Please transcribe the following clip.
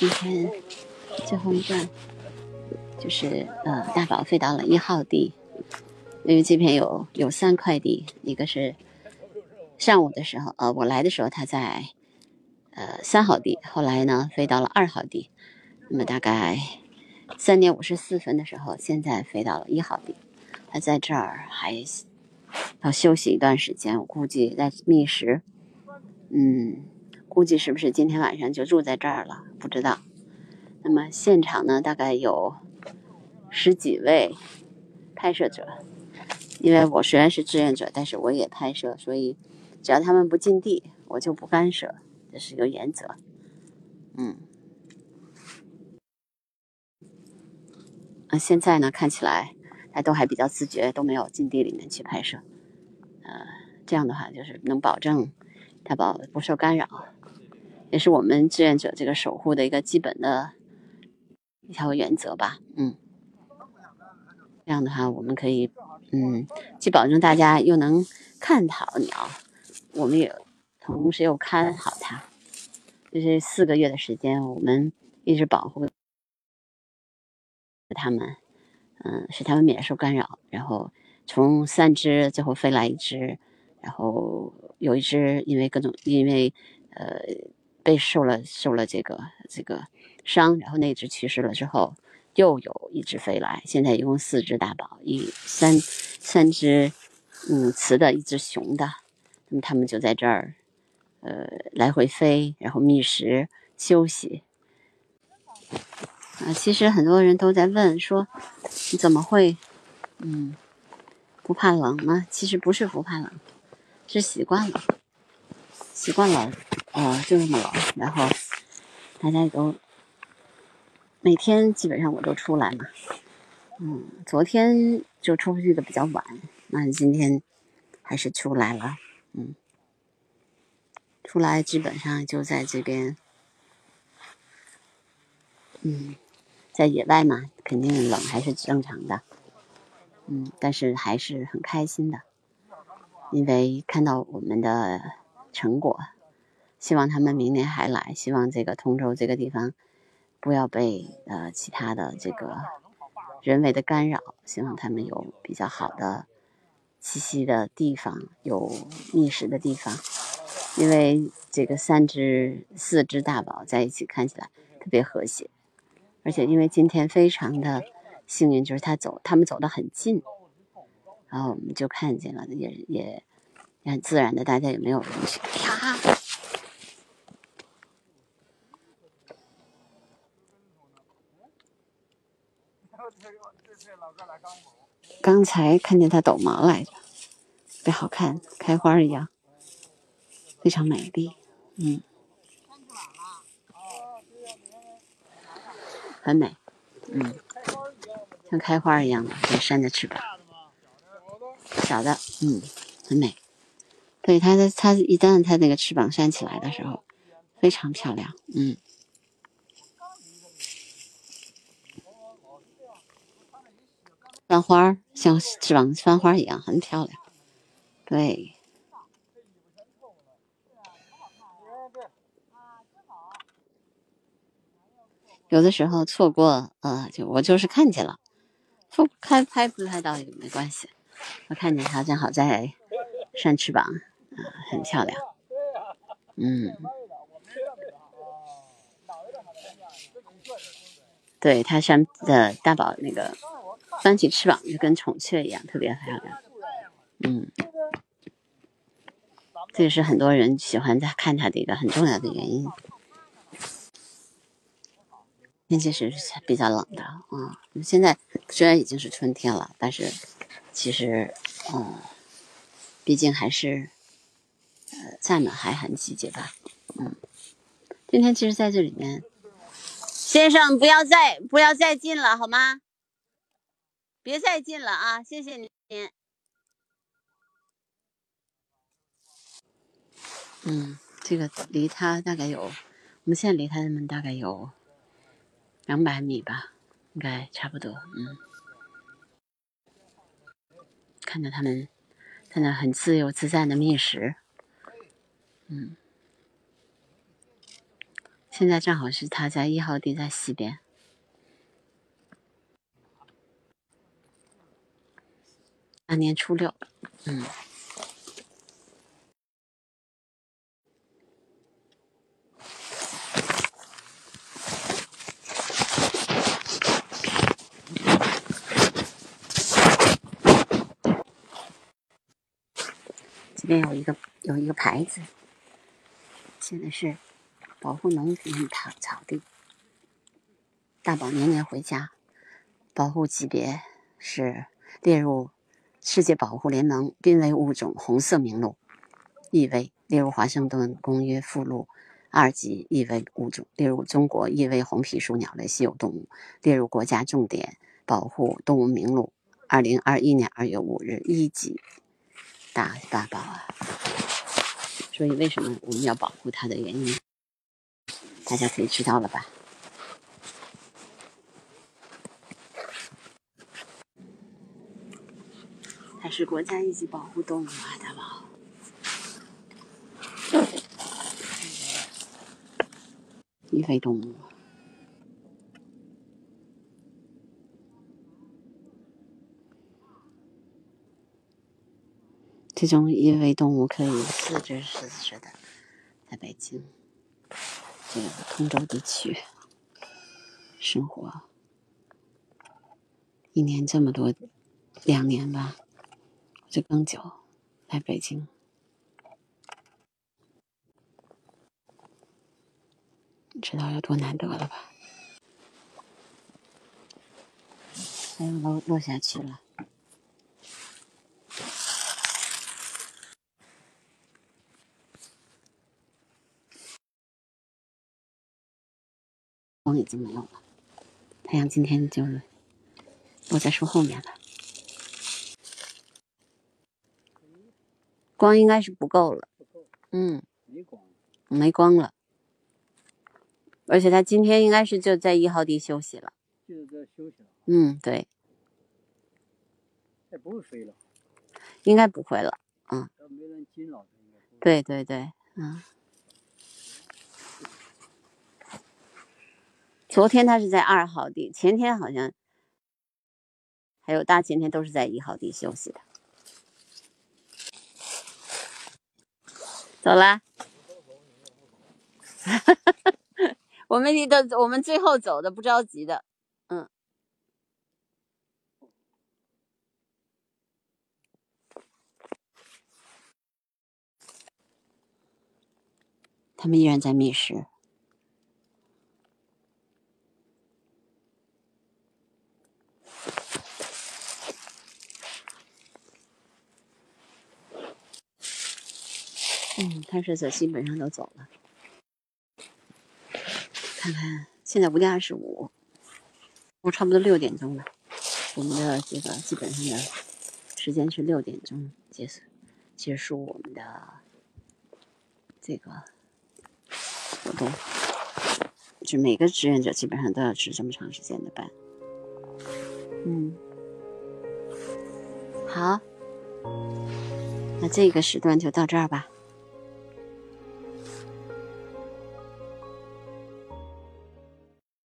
今天最后一段就是呃，大宝飞到了一号地，因为这边有有三块地，一个是上午的时候，呃，我来的时候他在呃三号地，后来呢飞到了二号地，那么大概三点五十四分的时候，现在飞到了一号地，他在这儿还要休息一段时间，我估计在觅食，嗯。估计是不是今天晚上就住在这儿了？不知道。那么现场呢，大概有十几位拍摄者。因为我虽然是志愿者，但是我也拍摄，所以只要他们不进地，我就不干涉，这是一个原则。嗯。啊，现在呢，看起来大家都还比较自觉，都没有进地里面去拍摄。呃，这样的话就是能保证他保不受干扰。也是我们志愿者这个守护的一个基本的一条原则吧，嗯，这样的话我们可以，嗯，既保证大家又能看好鸟，我们也同时又看好它。就是四个月的时间，我们一直保护它们，嗯，使它们免受干扰。然后从三只最后飞来一只，然后有一只因为各种因为呃。被受了受了这个这个伤，然后那只去世了之后，又有一只飞来，现在一共四只大宝，一三三只嗯雌的，一只雄的，那么他们就在这儿呃来回飞，然后觅食休息。啊，其实很多人都在问说，你怎么会嗯不怕冷呢？其实不是不怕冷，是习惯了，习惯了。呃，就那么冷，然后大家都每天基本上我都出来嘛，嗯，昨天就出去的比较晚，那今天还是出来了，嗯，出来基本上就在这边，嗯，在野外嘛，肯定冷还是正常的，嗯，但是还是很开心的，因为看到我们的成果。希望他们明年还来，希望这个通州这个地方不要被呃其他的这个人为的干扰，希望他们有比较好的栖息的地方，有觅食的地方。因为这个三只、四只大宝在一起看起来特别和谐，而且因为今天非常的幸运，就是他走，他们走得很近，然后我们就看见了，也也很自然的，大家也没有人去。刚才看见它抖毛来着，特别好看，开花一样，非常美丽，嗯，很美，嗯，像开花一样的，这扇着翅膀，小的，嗯，很美，对它的它一旦它那个翅膀扇起来的时候，非常漂亮，嗯。翻花像翅膀翻花一样，很漂亮。对，有的时候错过，呃，就我就是看见了，不开拍不拍到也没关系。我看见它正好在扇翅膀，啊，很漂亮。嗯，对，它扇的大宝那个。翻起翅膀就跟孔雀一样，特别漂亮。嗯，这也是很多人喜欢在看它的一个很重要的原因。天气是比较冷的啊，现在虽然已经是春天了，但是其实，嗯，毕竟还是呃在呢寒寒季节吧。嗯，今天其实在这里面，先生不要再不要再进了好吗？别再近了啊！谢谢您。嗯，这个离他大概有，我们现在离他们大概有两百米吧，应该差不多。嗯，看着他们在那很自由自在的觅食。嗯，现在正好是他在一号地在西边。大年初六，嗯。这边有一个有一个牌子，写的是保护农田草草地，大宝年年回家，保护级别是列入。世界保护联盟濒危物种红色名录，易危列入华盛顿公约附录二级易危物种，列入中国易危红皮书鸟类稀有动物，列入国家重点保护动物名录。二零二一年二月五日一级大大宝啊！所以为什么我们要保护它的原因，大家可以知道了吧？它是国家一级保护动物啊，大宝。易危动物，这种易危动物可以四只四只的，在北京这个通州地区生活，一年这么多，两年吧。这更久，来北京，你知道有多难得了吧？太阳落落下去了，光已经没有了，太阳今天就落在树后面了。光应该是不够了，嗯，没光，没光了，而且他今天应该是就在一号地休息了，就是在休息了。嗯，对，也不会飞了，应该不会了，嗯，没人惊扰对对对，嗯，昨天他是在二号地，前天好像还有大前天都是在一号地休息的。走啦，我们离的我们最后走的不着急的，嗯，他们依然在觅食。嗯，探视者基本上都走了。看看，现在五点二十五，我差不多六点钟了。我们的这个基本上的时间是六点钟结束，结束我们的这个活动。就每个志愿者基本上都要值这么长时间的班。嗯，好，那这个时段就到这儿吧。